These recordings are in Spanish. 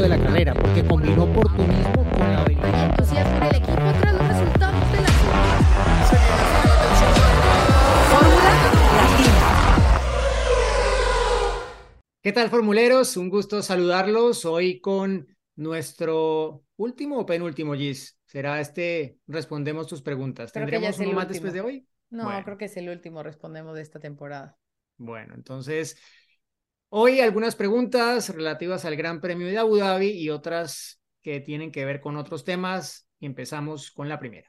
de la carrera, porque combinó oportunismo con la habilidad. entusiasmo en el equipo tras los resultados de la ¿Qué tal, formuleros? Un gusto saludarlos hoy con nuestro último o penúltimo, Gis. Será este, respondemos tus preguntas. Creo ¿Tendremos uno más último. después de hoy? No, Bueno. creo que es el último, respondemos de esta temporada. Bueno, entonces, hoy algunas preguntas relativas al Gran Premio de Abu Dhabi y otras que tienen que ver con otros temas. Y empezamos con la primera.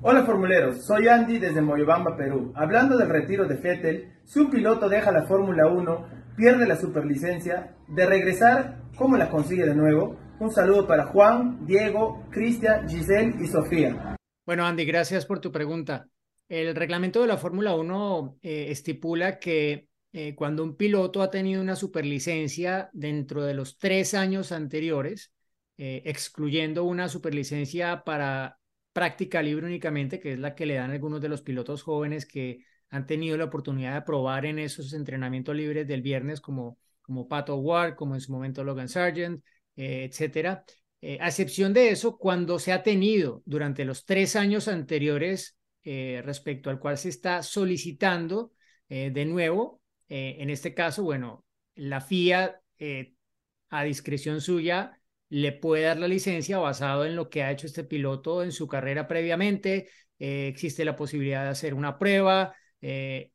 Hola formuleros, soy Andy desde Moyobamba, Perú. Hablando del retiro de Vettel, si un piloto deja la Fórmula 1, pierde la superlicencia, de regresar, ¿cómo la consigue de nuevo? Un saludo para Juan, Diego, Cristian, Giselle y Sofía. Bueno, Andy, gracias por tu pregunta. El reglamento de la Fórmula 1 eh, estipula que eh, cuando un piloto ha tenido una superlicencia dentro de los tres años anteriores, eh, excluyendo una superlicencia para práctica libre únicamente, que es la que le dan algunos de los pilotos jóvenes que han tenido la oportunidad de probar en esos entrenamientos libres del viernes, como, como Pato Ward, como en su momento Logan Sargent, eh, etcétera. Eh, a excepción de eso, cuando se ha tenido durante los tres años anteriores respecto al cual se está solicitando de nuevo, eh, en este caso, bueno, la FIA eh, a discreción suya le puede dar la licencia basado en lo que ha hecho este piloto en su carrera previamente. Eh, existe la posibilidad de hacer una prueba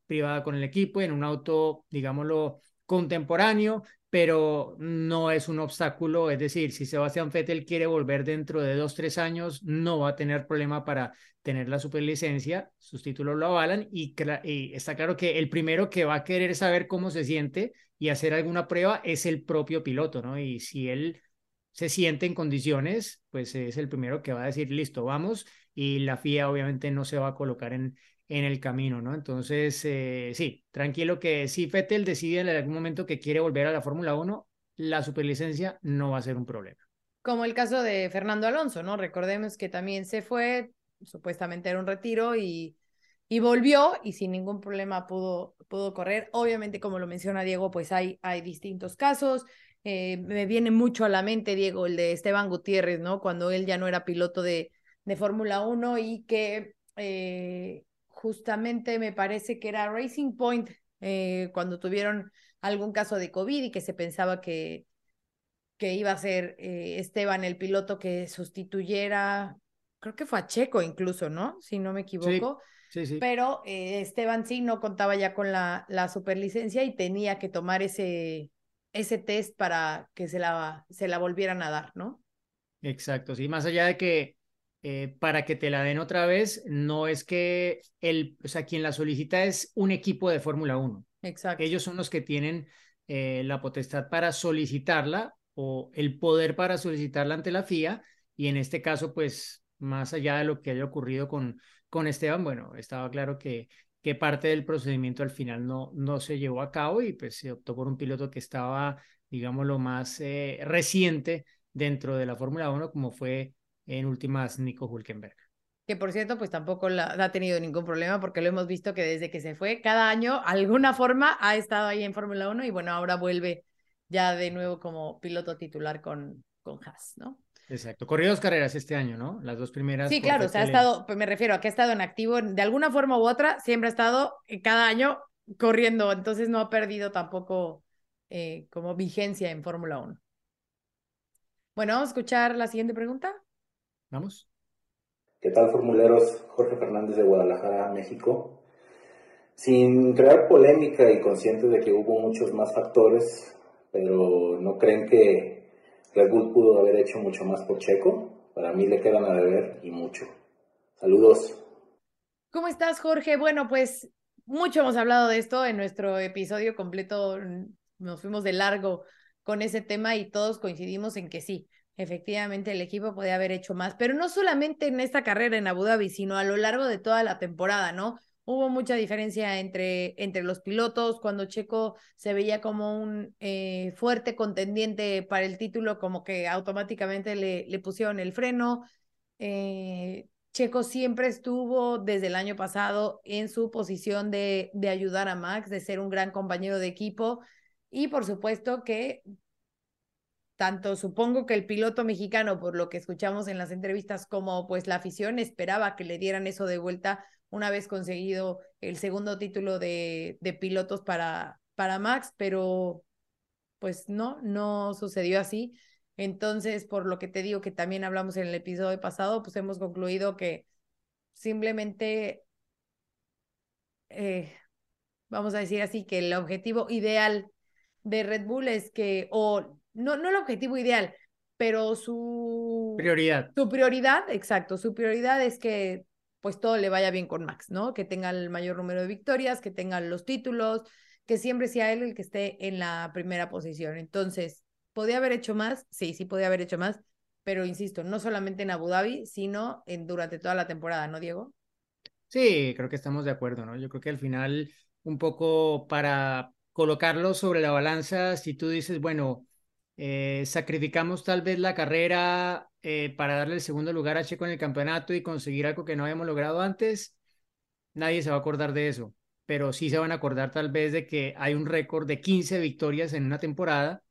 privada con el equipo en un auto, digámoslo, contemporáneo, pero no es un obstáculo. Es decir, si Sebastián Vettel quiere volver dentro de dos, tres años, no va a tener problema para tener la superlicencia, sus títulos lo avalan y, y está claro que el primero que va a querer saber cómo se siente y hacer alguna prueba es el propio piloto, ¿no? Y si él se siente en condiciones, pues es el primero que va a decir, listo, vamos, y la FIA obviamente no se va a colocar en, en el camino, ¿no? Entonces, eh, sí, tranquilo que si Vettel decide en algún momento que quiere volver a la Fórmula 1, la superlicencia no va a ser un problema. Como el caso de Fernando Alonso, ¿no? Recordemos que también se fue, supuestamente era un retiro y, y volvió y sin ningún problema pudo, pudo correr. Obviamente, como lo menciona Diego, pues hay, hay distintos casos. Eh, me viene mucho a la mente, Diego, el de Esteban Gutiérrez, ¿no? Cuando él ya no era piloto de, de Fórmula 1 y que eh, justamente me parece que era Racing Point eh, cuando tuvieron algún caso de COVID y que se pensaba que, que iba a ser eh, Esteban el piloto que sustituyera, creo que fue a Checo incluso, ¿no? Si no me equivoco. Sí, sí. Pero eh, Esteban sí no contaba ya con la, la superlicencia y tenía que tomar ese, ese test para que se la, se la volvieran a dar, ¿no? Exacto, sí, más allá de que eh, para que te la den otra vez, no es que el, o sea, quien la solicita es un equipo de Fórmula 1. Exacto. Ellos son los que tienen eh, la potestad para solicitarla o el poder para solicitarla ante la FIA y en este caso, pues, más allá de lo que haya ocurrido con, con Esteban, bueno, estaba claro que, que parte del procedimiento al final no, no se llevó a cabo y pues se optó por un piloto que estaba, digamos, lo más eh, reciente dentro de la Fórmula 1, como fue en últimas Nico Hulkenberg. Que por cierto, pues tampoco la, ha tenido ningún problema porque lo hemos visto que desde que se fue, cada año, alguna forma, ha estado ahí en Fórmula 1 y bueno, ahora vuelve ya de nuevo como piloto titular con, con Haas, ¿no? Exacto. Corrió dos carreras este año, ¿no? Las dos primeras. Sí, claro, o sea, ha estado, pues me refiero a que ha estado en activo de alguna forma u otra, siempre ha estado eh, cada año corriendo, entonces no ha perdido tampoco eh, como vigencia en Fórmula 1. Bueno, vamos a escuchar la siguiente pregunta. Vamos. ¿Qué tal, formuleros? Jorge Fernández de Guadalajara, México. Sin crear polémica y conscientes de que hubo muchos más factores, pero ¿no creen que Red Bull pudo haber hecho mucho más por Checo? Para mí le quedan a deber y mucho. Saludos. ¿Cómo estás, Jorge? Bueno, pues mucho hemos hablado de esto en nuestro episodio completo. Nos fuimos de largo con ese tema y todos coincidimos en que sí, efectivamente el equipo podía haber hecho más, pero no solamente en esta carrera en Abu Dhabi, sino a lo largo de toda la temporada, ¿no? Hubo mucha diferencia entre, entre los pilotos, cuando Checo se veía como un eh, fuerte contendiente para el título, como que automáticamente le, le pusieron el freno. Eh, Checo siempre estuvo desde el año pasado en su posición de, de ayudar a Max, de ser un gran compañero de equipo y por supuesto que tanto supongo que el piloto mexicano, por lo que escuchamos en las entrevistas, como pues la afición esperaba que le dieran eso de vuelta una vez conseguido el segundo título de, pilotos para, para Max, pero pues no, no sucedió así. Entonces, por lo que te digo que también hablamos en el episodio pasado, pues hemos concluido que simplemente, eh, vamos a decir así, que el objetivo ideal de Red Bull es que, o no, no el objetivo ideal, pero su prioridad. Su prioridad, exacto, su prioridad es que pues todo le vaya bien con Max, ¿no? Que tenga el mayor número de victorias, que tenga los títulos, que siempre sea él el que esté en la primera posición. Entonces, ¿podía haber hecho más? Sí, sí podía haber hecho más, pero insisto, no solamente en Abu Dhabi, sino en, durante toda la temporada, ¿no, Diego? Sí, creo que estamos de acuerdo, ¿no? Yo creo que al final, un poco para colocarlo sobre la balanza, si tú dices, bueno, eh, sacrificamos tal vez la carrera eh, para darle el segundo lugar a Checo en el campeonato y conseguir algo que no habíamos logrado antes, nadie se va a acordar de eso, pero sí se van a acordar tal vez de que hay un récord de 15 victorias en una temporada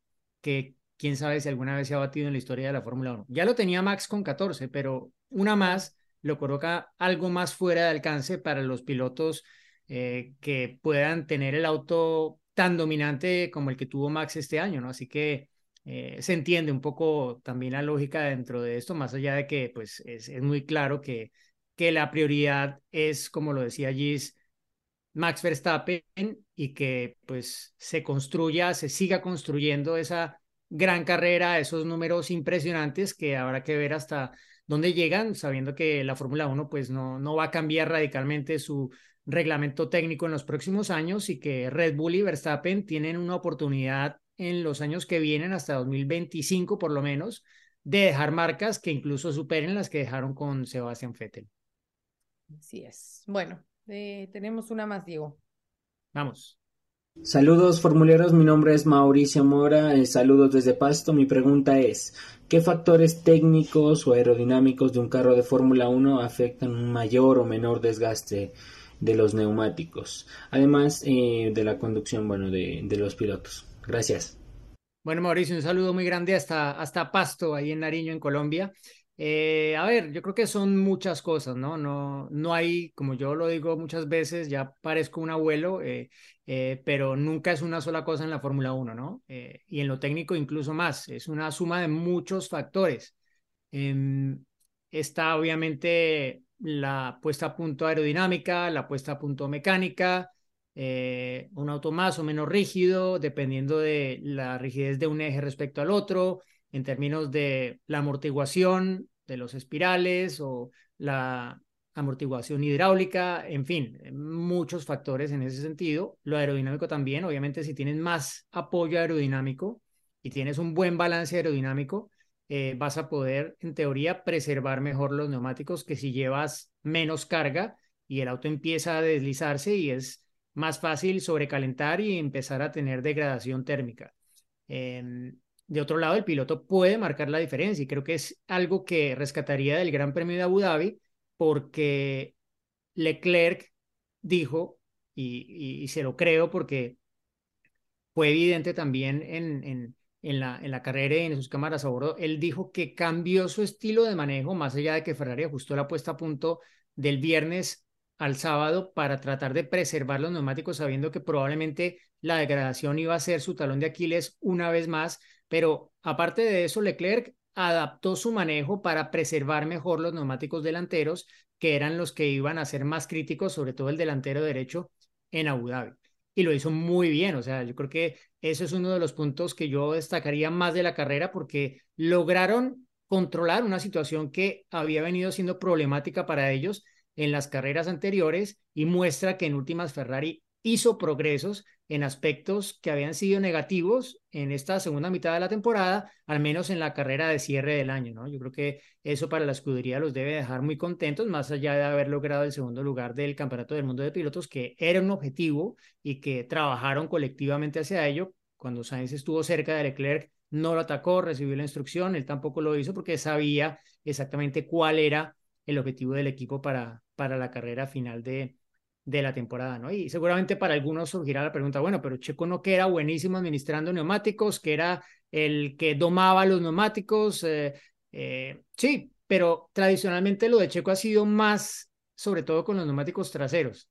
que quién sabe si alguna vez se ha batido en la historia de la Fórmula 1. Ya lo tenía Max con 14, pero una más lo coloca algo más fuera de alcance para los pilotos eh, que puedan tener el auto tan dominante como el que tuvo Max este año, ¿no? Así que eh, se entiende un poco también la lógica dentro de esto, más allá de que pues es, es muy claro que, que la prioridad es, como lo decía Gis, Max Verstappen y que pues se construya, se siga construyendo esa gran carrera, esos números impresionantes que habrá que ver hasta dónde llegan, sabiendo que la Fórmula 1 pues no, no va a cambiar radicalmente su reglamento técnico en los próximos años y que Red Bull y Verstappen tienen una oportunidad en los años que vienen, hasta 2025 por lo menos, de dejar marcas que incluso superen las que dejaron con Sebastián Vettel. Así es. Bueno, eh, tenemos una más, Diego. Vamos. Saludos formuleros, mi nombre es Mauricio Mora, eh, saludos desde Pasto. Mi pregunta es, ¿qué factores técnicos o aerodinámicos de un carro de Fórmula 1 afectan un mayor o menor desgaste de los neumáticos? Además eh, de la conducción, bueno, de, de los pilotos. Gracias. Bueno, Mauricio, un saludo muy grande hasta, hasta Pasto, ahí en Nariño, en Colombia. Eh, a ver, yo creo que son muchas cosas, ¿no? No, no hay, como yo lo digo muchas veces, ya parezco un abuelo, eh, eh, pero nunca es una sola cosa en la Fórmula 1, ¿no? y en lo técnico incluso más, es una suma de muchos factores. Em, está obviamente la puesta a punto aerodinámica, la puesta a punto mecánica, eh, un auto más o menos rígido, dependiendo de la rigidez de un eje respecto al otro, en términos de la amortiguación de los espirales o la amortiguación hidráulica, en fin, muchos factores en ese sentido. Lo aerodinámico también, obviamente, si tienes más apoyo aerodinámico y tienes un buen balance aerodinámico, eh, vas a poder, en teoría, preservar mejor los neumáticos que si llevas menos carga y el auto empieza a deslizarse y es más fácil sobrecalentar y empezar a tener degradación térmica. Em, de otro lado, el piloto puede marcar la diferencia y creo que es algo que rescataría del Gran Premio de Abu Dhabi porque Leclerc dijo, y, se lo creo porque fue evidente también en, en, en, la, en la carrera y en sus cámaras a bordo, él dijo que cambió su estilo de manejo, más allá de que Ferrari ajustó la puesta a punto del viernes al sábado para tratar de preservar los neumáticos sabiendo que probablemente la degradación iba a ser su talón de Aquiles una vez más, pero aparte de eso Leclerc adaptó su manejo para preservar mejor los neumáticos delanteros, que eran los que iban a ser más críticos, sobre todo el delantero derecho en Abu Dhabi. Y lo hizo muy bien, o sea, yo creo que eso es uno de los puntos que yo destacaría más de la carrera porque lograron controlar una situación que había venido siendo problemática para ellos en las carreras anteriores y muestra que en últimas Ferrari hizo progresos en aspectos que habían sido negativos en esta segunda mitad de la temporada, al menos en la carrera de cierre del año, ¿no? Yo creo que eso para la escudería los debe dejar muy contentos, más allá de haber logrado el segundo lugar del Campeonato del Mundo de Pilotos, que era un objetivo y que trabajaron colectivamente hacia ello. Cuando Sainz estuvo cerca de Leclerc, no lo atacó, recibió la instrucción, él tampoco lo hizo porque sabía exactamente cuál era el objetivo del equipo para, para la carrera final de, de la temporada, ¿no? Y seguramente para algunos surgirá la pregunta, bueno, pero Checo no que era buenísimo administrando neumáticos, que era el que domaba los neumáticos, eh, eh, sí, pero tradicionalmente lo de Checo ha sido más, sobre todo con los neumáticos traseros.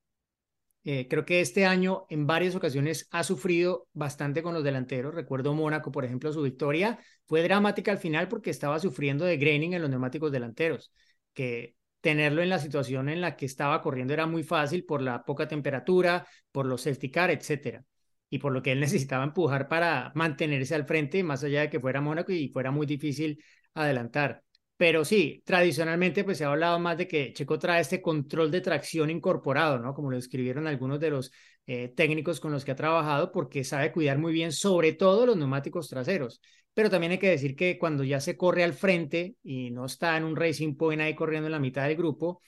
Eh, creo que este año en varias ocasiones ha sufrido bastante con los delanteros. Recuerdo Mónaco, por ejemplo, su victoria fue dramática al final porque estaba sufriendo de graining en los neumáticos delanteros, que tenerlo en la situación en la que estaba corriendo era muy fácil por la poca temperatura, por los safety car, etcétera. Y por lo que él necesitaba empujar para mantenerse al frente, más allá de que fuera Mónaco y fuera muy difícil adelantar. Pero sí, tradicionalmente pues se ha hablado más de que Checo trae este control de tracción incorporado, ¿no? Como lo escribieron algunos de los eh, técnicos con los que ha trabajado, porque sabe cuidar muy bien, sobre todo los neumáticos traseros. Pero también hay que decir que cuando ya se corre al frente y no está en un racing point ahí corriendo en la mitad del grupo,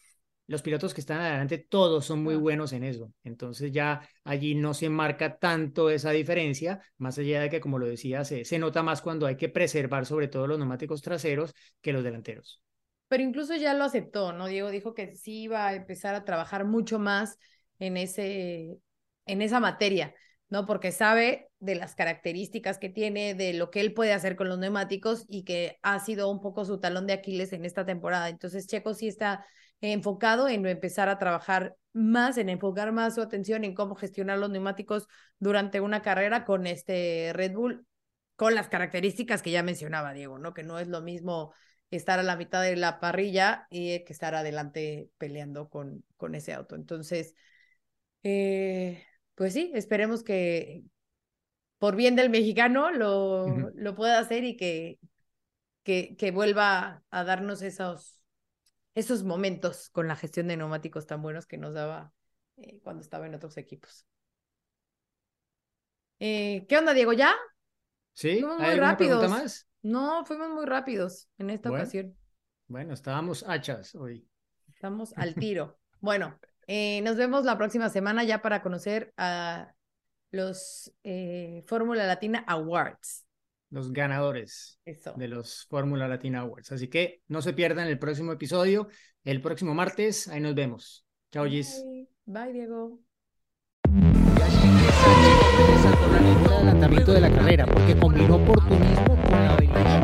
los pilotos que están adelante todos son muy buenos en eso. Entonces ya allí no se marca tanto esa diferencia, más allá de que, como lo decía, se, se nota más cuando hay que preservar sobre todo los neumáticos traseros que los delanteros. Pero incluso ya lo aceptó, ¿no? Diego dijo que sí iba a empezar a trabajar mucho más en, ese, en esa materia, ¿no? Porque sabe de las características que tiene, de lo que él puede hacer con los neumáticos y que ha sido un poco su talón de Aquiles en esta temporada. Entonces Checo sí está enfocado en empezar a trabajar más, en enfocar más su atención en cómo gestionar los neumáticos durante una carrera con este Red Bull, con las características que ya mencionaba Diego, ¿no? Que no es lo mismo estar a la mitad de la parrilla y que estar adelante peleando con, con ese auto. Entonces, eh, pues sí, esperemos que por bien del mexicano lo, lo pueda hacer y que, que, que vuelva a darnos esos esos momentos con la gestión de neumáticos tan buenos que nos daba eh, cuando estaba en otros equipos. Eh, ¿Qué onda, Diego? ¿Ya? Sí, fuimos muy rápidos. más? No, fuimos muy rápidos en esta ocasión. Bueno, estábamos hachas hoy. Estamos al tiro. bueno, eh, nos vemos la próxima semana ya para conocer a los Fórmula Latina Awards los ganadores de los Fórmula Latina Awards. Así que no se pierdan el próximo episodio, el próximo martes. Ahí nos vemos. Chao, Gis. Bye, Diego. adelantamiento de la carrera porque combinó oportunismo con la habilidad.